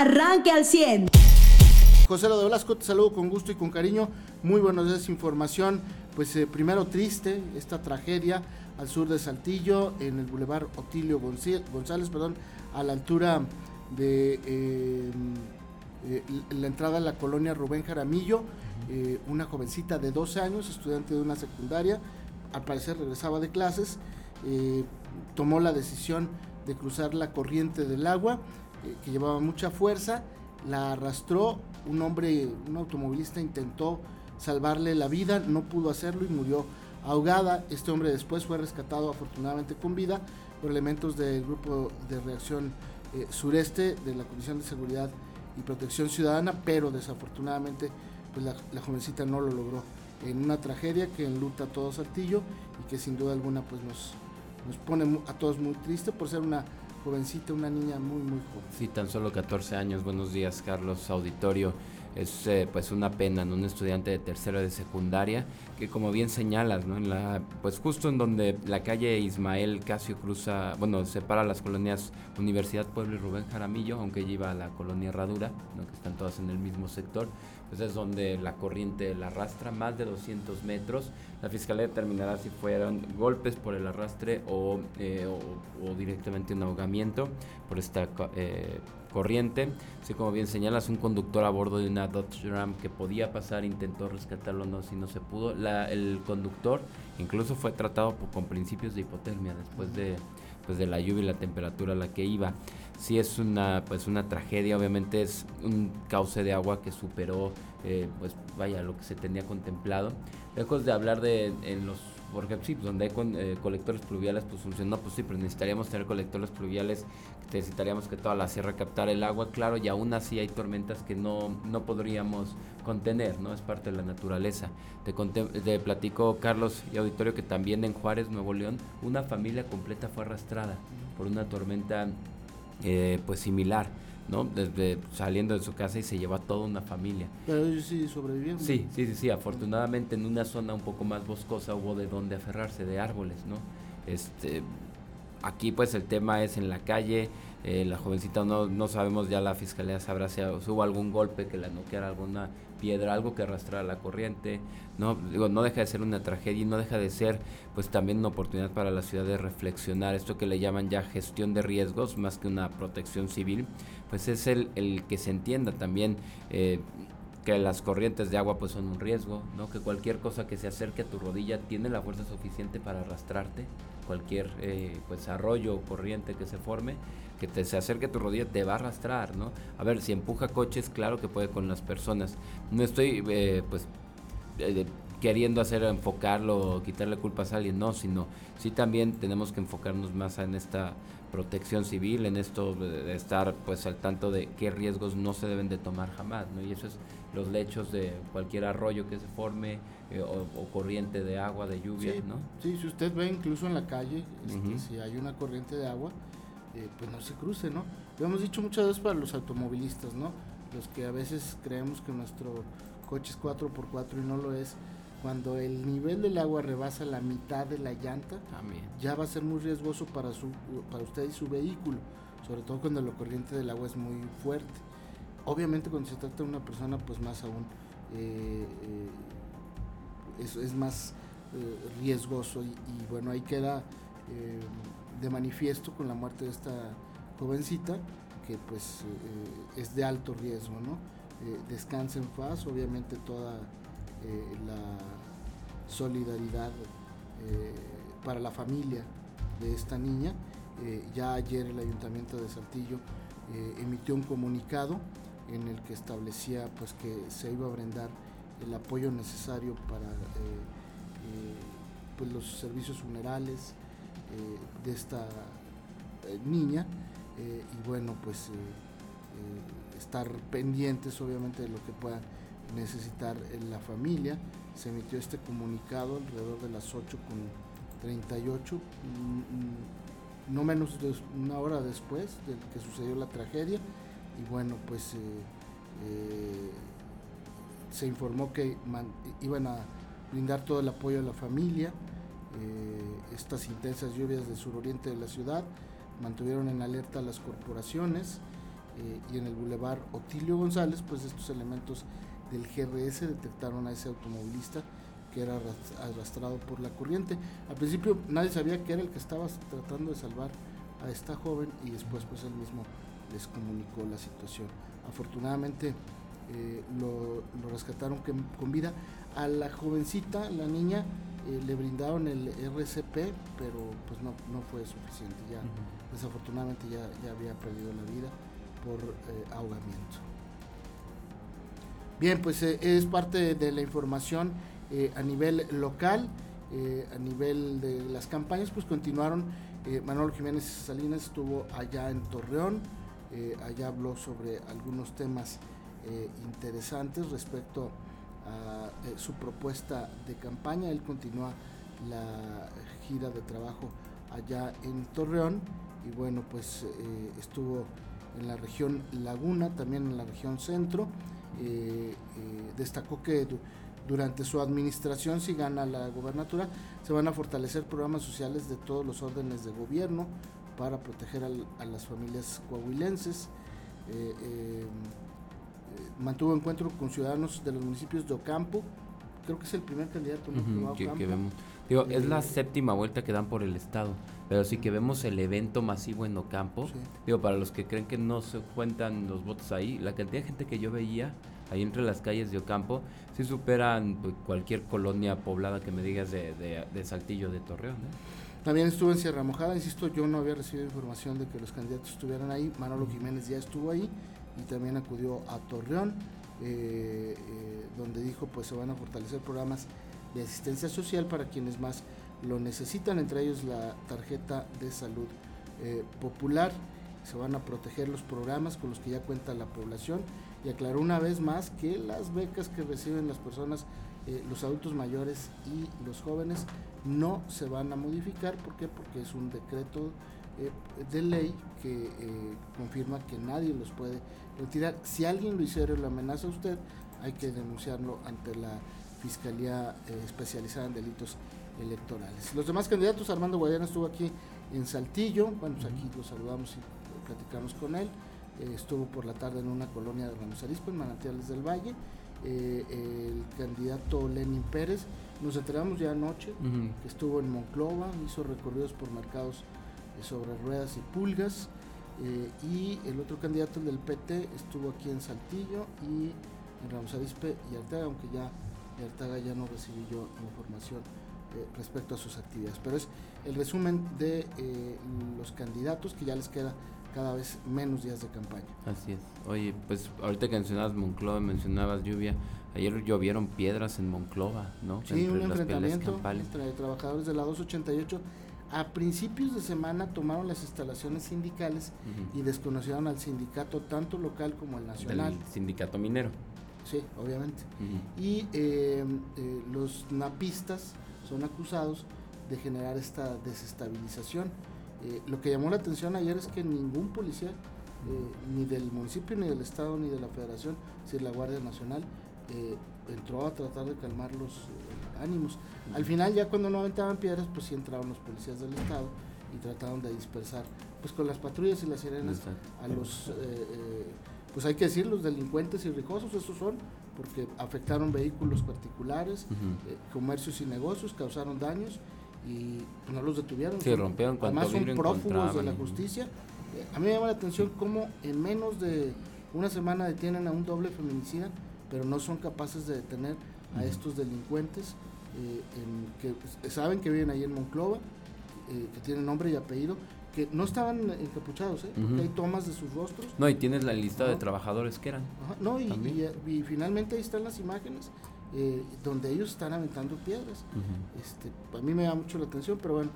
arranque al 100. José Lo de Blasco, te saludo con gusto y con cariño. Muy buenos días, información. Pues eh, primero triste esta tragedia al sur de Saltillo, en el bulevar Otilio González, perdón, a la altura de eh, eh, la entrada a la colonia Rubén Jaramillo. una jovencita de 12 años, estudiante de una secundaria, al parecer regresaba de clases, tomó la decisión de cruzar la corriente del agua, que llevaba mucha fuerza la arrastró, un hombre, un automovilista intentó salvarle la vida, no pudo hacerlo y murió ahogada. Este hombre después fue rescatado afortunadamente con vida por elementos del grupo de reacción eh, sureste de la Comisión de Seguridad y Protección Ciudadana, pero desafortunadamente pues la, jovencita no lo logró en una tragedia que enluta a todo Saltillo y que sin duda alguna pues nos, nos pone a todos muy tristes por ser una jovencita, una niña muy, muy joven. Sí, tan solo 14 años. Buenos días, Carlos Auditorio. Es eh, pues una pena, ¿no? Un estudiante de tercero de secundaria que como bien señalas, ¿no? En la, pues justo en donde la calle Ismael Casio cruza, bueno, separa las colonias Universidad Pueblo y Rubén Jaramillo, aunque iba a la colonia Herradura, ¿no? que están todas en el mismo sector, pues es donde la corriente la arrastra más de 200 metros. La fiscalía determinará si fueron golpes por el arrastre o, eh, directamente un ahogamiento por esta eh, corriente. Así como bien señalas, un conductor a bordo de una Dodge Ram que podía pasar intentó rescatarlo, no, si no se pudo. El conductor incluso fue tratado con principios de hipotermia después de, pues, de la lluvia y la temperatura a la que iba. Sí es una, pues una tragedia, obviamente es un cauce de agua que superó, eh, pues vaya, lo que se tenía contemplado. Lejos de hablar de en los porque sí, pues, donde hay con, eh, colectores pluviales, pues funcionó, pues sí, pero necesitaríamos tener colectores pluviales, necesitaríamos que toda la sierra captara el agua, claro, y aún así hay tormentas que no, no podríamos contener, ¿no? Es parte de la naturaleza. Te, te platico, Carlos y Auditorio, que también en Juárez, Nuevo León, una familia completa fue arrastrada por una tormenta, eh, pues similar. ¿No? Desde saliendo de su casa y se llevó a toda una familia. Pero ellos sí sobrevivieron. Sí, sí, sí, sí, afortunadamente en una zona un poco más boscosa hubo de dónde aferrarse, de árboles, ¿no? Este, aquí pues el tema es en la calle, eh, la jovencita no, no sabemos, ya la fiscalía sabrá si hubo algún golpe que la noqueara, alguna piedra, algo que arrastrara la corriente, no no deja de ser una tragedia y no deja de ser pues también una oportunidad para la ciudad de reflexionar, esto que le llaman ya gestión de riesgos más que una protección civil, pues es el, el que se entienda también eh, que las corrientes de agua pues son un riesgo, ¿no? que cualquier cosa que se acerque a tu rodilla tiene la fuerza suficiente para arrastrarte, cualquier eh, pues arroyo o corriente que se forme, que te se acerque a tu rodilla te va a arrastrar, ¿no? A ver, si empuja coches, claro que puede con las personas. No estoy eh, pues eh, queriendo hacer enfocarlo o quitarle culpas a alguien, no, sino sí también tenemos que enfocarnos más en esta protección civil, en esto de estar pues al tanto de qué riesgos no se deben de tomar jamás, ¿no? Y eso es los lechos de cualquier arroyo que se forme eh, o, corriente de agua, de lluvia, sí, ¿no? Sí, si usted ve incluso en la calle, este, si hay una corriente de agua, eh, pues no se cruce, ¿no? Lo hemos dicho muchas veces para los automovilistas, ¿no? Los que a veces creemos que nuestro coche es 4x4 y no lo es, cuando el nivel del agua rebasa la mitad de la llanta, ya va a ser muy riesgoso para, su, para usted y su vehículo, sobre todo cuando la corriente del agua es muy fuerte. Obviamente cuando se trata de una persona, pues más aún eh, eh, es, más eh, riesgoso y, bueno, ahí queda de manifiesto con la muerte de esta jovencita, que pues es de alto riesgo, ¿no? descansa en paz, obviamente toda la solidaridad para la familia de esta niña. ya ayer el ayuntamiento de Saltillo emitió un comunicado en el que establecía pues que se iba a brindar el apoyo necesario para eh, eh, pues, los servicios funerales eh, de esta niña y bueno pues estar pendientes obviamente de lo que pueda necesitar la familia se emitió este comunicado alrededor de las 8 con 38 mm, mm, no menos de una hora después de que sucedió la tragedia y bueno, pues eh, eh, se informó que iban a brindar todo el apoyo a la familia. Eh, estas intensas lluvias del suroriente de la ciudad mantuvieron en alerta a las corporaciones y en el bulevar Otilio González, pues estos elementos del GRS detectaron a ese automovilista que era arrastrado por la corriente. Al principio nadie sabía que era el que estaba tratando de salvar a esta joven y después pues él mismo les comunicó la situación. Afortunadamente eh, lo, rescataron con vida. A la jovencita, la niña, eh, le brindaron el RCP, pero pues no, no fue suficiente. Ya desafortunadamente ya, ya, había perdido la vida por eh, ahogamiento. Bien, pues es parte de la información a nivel local, a nivel de las campañas, pues continuaron. Manuel Jiménez Salinas estuvo allá en Torreón, allá habló sobre algunos temas eh, interesantes respecto a eh, su propuesta de campaña. Él continúa la gira de trabajo allá en Torreón y bueno, pues eh, estuvo en la región Laguna, también en la región Centro. destacó que durante su administración, si gana la gobernatura, se van a fortalecer programas sociales de todos los órdenes de gobierno para proteger a las familias coahuilenses mantuvo encuentro con ciudadanos de los municipios de Ocampo. Creo que es el primer candidato que, vemos. Digo, es la eh, séptima vuelta que dan por el estado, pero sí que vemos el evento masivo en Ocampo. Digo, para los que creen que no se cuentan los votos ahí, la cantidad de gente que yo veía ahí entre las calles de Ocampo sí superan pues, cualquier colonia poblada que me digas de, de, Saltillo de Torreón. ¿eh? También estuvo en Sierra Mojada, insisto, yo no había recibido información de que los candidatos estuvieran ahí. Manolo Jiménez ya estuvo ahí y también acudió a Torreón, eh, eh, donde dijo pues se van a fortalecer programas de asistencia social para quienes más lo necesitan, entre ellos la tarjeta de salud eh, popular. Se van a proteger los programas con los que ya cuenta la población y aclaró una vez más que las becas que reciben las personas, los adultos mayores y los jóvenes no se van a modificar. ¿Por qué? Porque es un decreto de ley que confirma que nadie los puede retirar. Si alguien lo hiciera o lo amenaza a usted, hay que denunciarlo ante la Fiscalía eh, Especializada en Delitos Electorales. Los demás candidatos, Armando Guadiana estuvo aquí en Saltillo, bueno, pues aquí lo saludamos y platicamos con él. Eh, estuvo por la tarde en una colonia de Ramos Arispe, en Manantiales del Valle. Eh, el candidato Lenin Pérez, nos enteramos ya anoche que estuvo en Monclova, hizo recorridos por mercados sobre ruedas y pulgas. Eh, y el otro candidato, el del PT, estuvo aquí en Saltillo y en Ramos Arispe y Arteaga, aunque ya de Arteaga ya no recibí yo información eh, respecto a sus actividades. Pero es el resumen de eh, los candidatos que ya les queda cada vez menos días de campaña. Así es. Oye, pues ahorita que mencionabas Monclova, mencionabas lluvia. Ayer llovieron piedras en Monclova, ¿no? Sí, un enfrentamiento entre trabajadores de la 288 a principios de semana tomaron las instalaciones sindicales y desconocieron al sindicato tanto local como el nacional. El sindicato minero. Sí, obviamente. Y eh, eh, los napistas son acusados de generar esta desestabilización. Eh, lo que llamó la atención ayer es que ningún policía, ni del municipio, ni del estado, ni de la federación, decir, la Guardia Nacional, entró a tratar de calmar los ánimos. Al final ya cuando no aventaban piedras, pues sí entraron los policías del estado y trataron de dispersar, pues con las patrullas y las sirenas a los, eh, eh, pues hay que decir, los delincuentes y rijosos, esos son, porque afectaron vehículos particulares, eh, comercios y negocios, causaron daños y pues, no los detuvieron. Sí, rompieron Además son prófugos de la justicia. a mí me llama la atención cómo en menos de una semana detienen a un doble feminicida, pero no son capaces de detener a estos delincuentes eh, que pues, saben que viven ahí en Monclova, eh, que tienen nombre y apellido, que no estaban encapuchados, ¿eh? hay tomas de sus rostros. No, y tienes la lista de trabajadores que eran. no, y, finalmente ahí están las imágenes donde ellos están aventando piedras. este, a mí me da mucho la atención, pero bueno,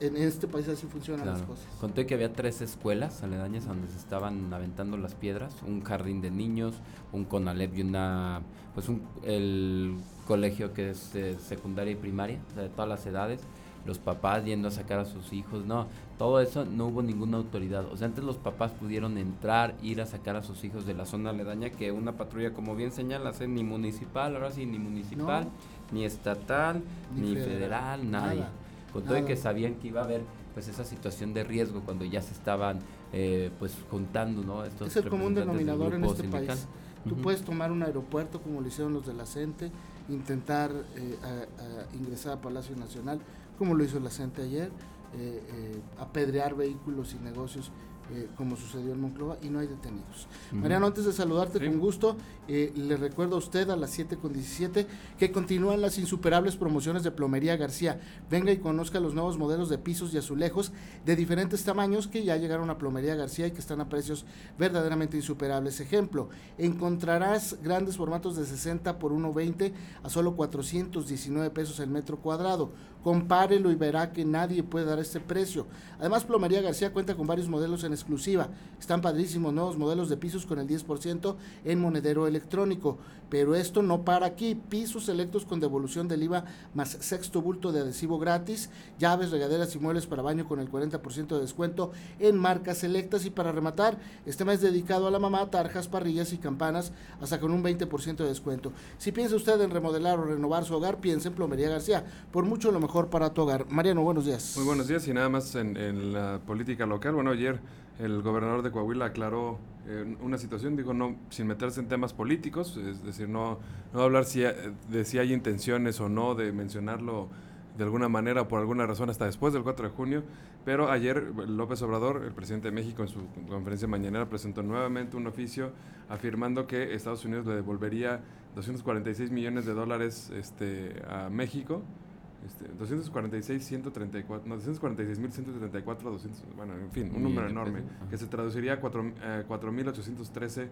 en este país así funcionan las cosas. Conté que había tres escuelas aledañas donde se estaban aventando las piedras, un jardín de niños, un CONALEP y una, pues un, el colegio que es secundaria y primaria, de todas las edades, los papás yendo a sacar a sus hijos, no, todo eso no hubo ninguna autoridad. O sea, antes los papás pudieron entrar, ir a sacar a sus hijos de la zona aledaña, que una patrulla, como bien señalas, ni municipal, ahora sí, ni municipal, ni estatal, ni, federal, nadie. Con todo y que sabían que iba a haber pues esa situación de riesgo cuando ya se estaban eh, pues juntando, ¿no? Estos es el común denominador en este país. Tú puedes tomar un aeropuerto como lo hicieron los de la CENTE, intentar eh, ingresar a Palacio Nacional, como lo hizo la CENTE ayer, eh, eh, apedrear vehículos y negocios eh, como sucedió en Monclova, y no hay detenidos. Mariano, antes de saludarte con gusto, eh, le recuerdo a usted a las 7 con 17 que continúan las insuperables promociones de Plomería García. Venga y conozca los nuevos modelos de pisos y azulejos de diferentes tamaños que ya llegaron a Plomería García y que están a precios verdaderamente insuperables. Ejemplo, encontrarás grandes formatos de 60 por 1,20 a solo 419 pesos el metro cuadrado. Compárelo y verá que nadie puede dar este precio. Además, Plomería García cuenta con varios modelos en exclusiva. Están padrísimos nuevos modelos de pisos con el 10% en monedero electrónico. Pero esto no para aquí. Pisos selectos con devolución del IVA más sexto bulto de adhesivo gratis. Llaves, regaderas y muebles para baño con el 40% de descuento en marcas selectas. Y para rematar, este mes dedicado a la mamá, tarjas, parrillas y campanas hasta con un 20% de descuento. Si piensa usted en remodelar o renovar su hogar, piense en Plomería García. Por mucho lo mejor para tu hogar. Mariano, buenos días. Muy buenos días y nada más en, en la política local. Bueno, ayer el gobernador de Coahuila aclaró eh, una situación, digo, no, sin meterse en temas políticos, es decir, no, no hablar si, de si hay intenciones o no de mencionarlo de alguna manera o por alguna razón hasta después del 4 de junio, pero ayer López Obrador, el presidente de México, en su conferencia mañanera presentó nuevamente un oficio afirmando que Estados Unidos le devolvería 246 millones de dólares este, a México este, 246, 134, no, 246 mil 134, 200, bueno, en fin, un número enorme, que se traduciría a 4.813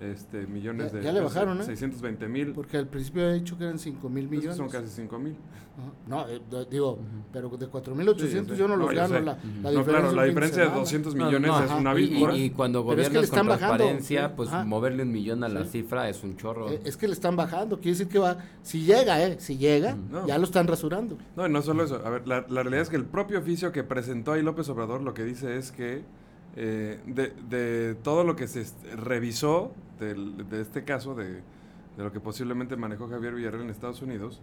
este, millones de Ya le bajaron, ¿eh? 620 mil. Porque al principio había dicho que eran 5 mil millones. Son casi 5 mil. No, eh, digo, pero de 4.800 yo no los gano. La, la no, claro, la diferencia de 200 millones es una y, y, cuando gobiernas con transparencia, pues moverle un millón a la cifra es un chorro. Eh, es que le están bajando, quiere decir que va, si llega, ¿eh? Si llega, ya lo están rasurando. No, no solo eso. A ver, la, la realidad es que el propio oficio que presentó ahí López Obrador lo que dice es que eh, de, de, todo lo que se revisó de este caso, de, lo que posiblemente manejó Javier Villarreal en Estados Unidos,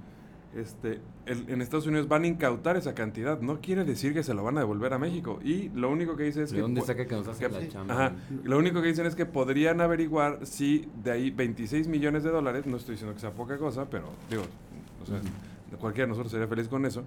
este, en Estados Unidos van a incautar esa cantidad. No quiere decir que se lo van a devolver a México. Y lo único que dice es ¿De que... dónde saca que nos hace la chamba? Ajá, lo único que dicen es que podrían averiguar si de ahí 26 millones de dólares, no estoy diciendo que sea poca cosa, pero digo, o sea, cualquiera de nosotros sería feliz con eso,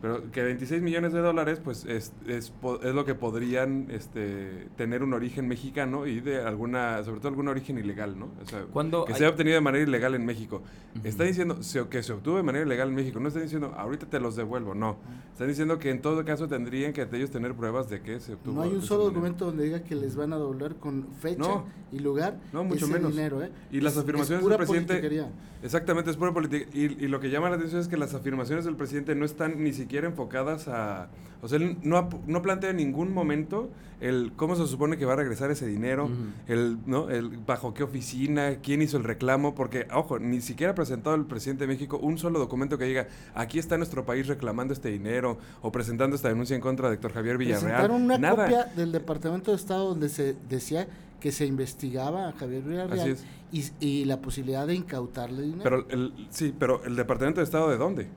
pero que 26 millones de dólares, pues es, es, es, lo que podrían este, tener un origen mexicano y de alguna, sobre todo algún origen ilegal, ¿no? O sea, que se ha obtenido de manera ilegal en México. Está diciendo que se obtuvo de manera ilegal en México. No está diciendo, ahorita te los devuelvo, no. Están diciendo que en todo caso tendrían que ellos tener pruebas de que se obtuvo. No hay un solo documento donde diga que les van a devolver con fecha y lugar no, mucho menos. dinero, ¿eh? Y las afirmaciones del presidente... Exactamente, es pura política. Y, y lo que llama la atención es que las afirmaciones del presidente no están ni siquiera siquiera enfocadas a... O sea, él no, no plantea en ningún momento el cómo se supone que va a regresar ese dinero, el, ¿no? el bajo qué oficina, quién hizo el reclamo, porque, ojo, ni siquiera ha presentado el presidente de México un solo documento que diga, aquí está nuestro país reclamando este dinero o presentando esta denuncia en contra de Héctor Javier Villarreal. Presentaron una copia del Departamento de Estado donde se decía que se investigaba a Javier Villarreal y, y, la posibilidad de incautarle dinero. Pero el, sí, pero el Departamento de Estado de dónde?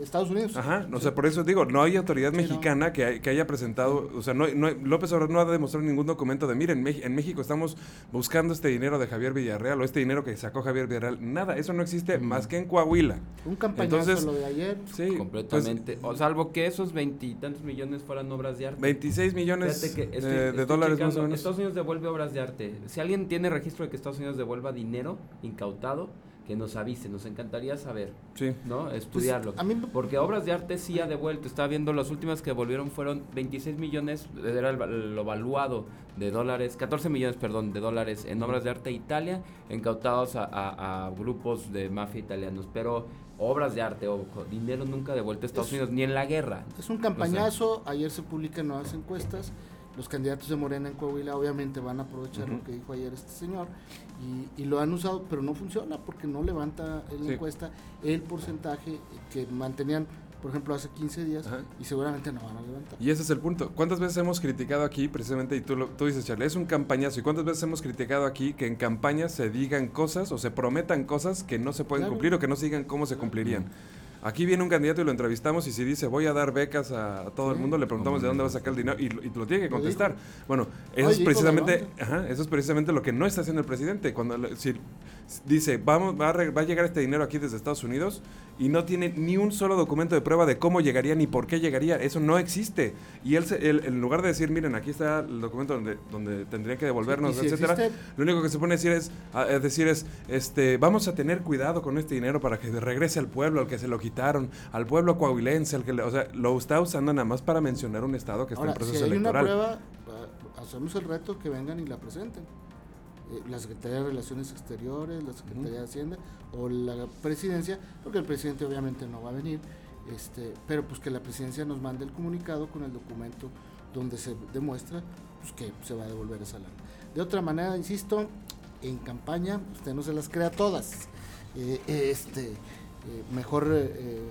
Estados Unidos. Ajá, o sea, por eso digo, no hay autoridad mexicana que, que, haya presentado, o sea, no, no, López Obrador no ha demostrado ningún documento de, miren, en México estamos buscando este dinero de Javier Villarreal o este dinero que sacó Javier Villarreal. Nada, eso no existe más que en Coahuila. Un campañazo lo de ayer. Sí, pues, completamente. o salvo que esos veintitantos millones fueran obras de arte. 26 millones de dólares más o menos. Estados Unidos devuelve obras de arte. Si alguien tiene registro de que Estados Unidos devuelva dinero incautado, que nos avise, nos encantaría saber, sí. ¿no? Pues, Estudiarlo. Porque obras de arte sí ha devuelto, estaba viendo las últimas que devolvieron fueron 26 millones, era lo valuado de dólares, 14 millones, perdón, de dólares en obras de arte Italia, incautados a, grupos de mafia italianos, pero obras de arte, o dinero nunca devuelto a Estados Unidos, ni en la guerra. Es un campañazo, ayer se publican nuevas encuestas, los candidatos de Morena en Coahuila obviamente van a aprovechar lo que dijo ayer este señor y, lo han usado, pero no funciona porque no levanta en la encuesta el porcentaje que mantenían, por ejemplo, hace 15 días y seguramente no van a levantar. Y ese es el punto. ¿Cuántas veces hemos criticado aquí, precisamente, y tú, lo, tú dices, Charlie, es un campañazo, y cuántas veces hemos criticado aquí que en campañas se digan cosas o se prometan cosas que no se pueden cumplir o que no se digan cómo se cumplirían? Aquí viene un candidato y lo entrevistamos y si dice voy a dar becas a, todo el mundo, le preguntamos de dónde va a sacar el dinero y, lo tiene que contestar. Bueno, eso es precisamente, eso es precisamente lo que no está haciendo el presidente. Cuando si, dice vamos va a, va a llegar este dinero aquí desde Estados Unidos y no tiene ni un solo documento de prueba de cómo llegaría ni por qué llegaría. Eso no existe. Y él, en lugar de decir, miren, aquí está el documento donde, donde tendría que devolvernos, etcétera, lo único que se pone a decir es, a, decir es, este, vamos a tener cuidado con este dinero para que regrese al pueblo al que se lo quitaron, al pueblo coahuilense, al que, o sea, lo está usando nada más para mencionar un estado que está en proceso si hay Una prueba, hacemos el reto que vengan y la presenten. Eh, la Secretaría de Relaciones Exteriores, la Secretaría de Hacienda o la presidencia, porque el presidente obviamente no va a venir, este, pero pues que la presidencia nos mande el comunicado con el documento donde se demuestra pues, que se va a devolver esa lana. De otra manera, insisto, en campaña usted no se las crea todas. Eh, este, eh, mejor eh,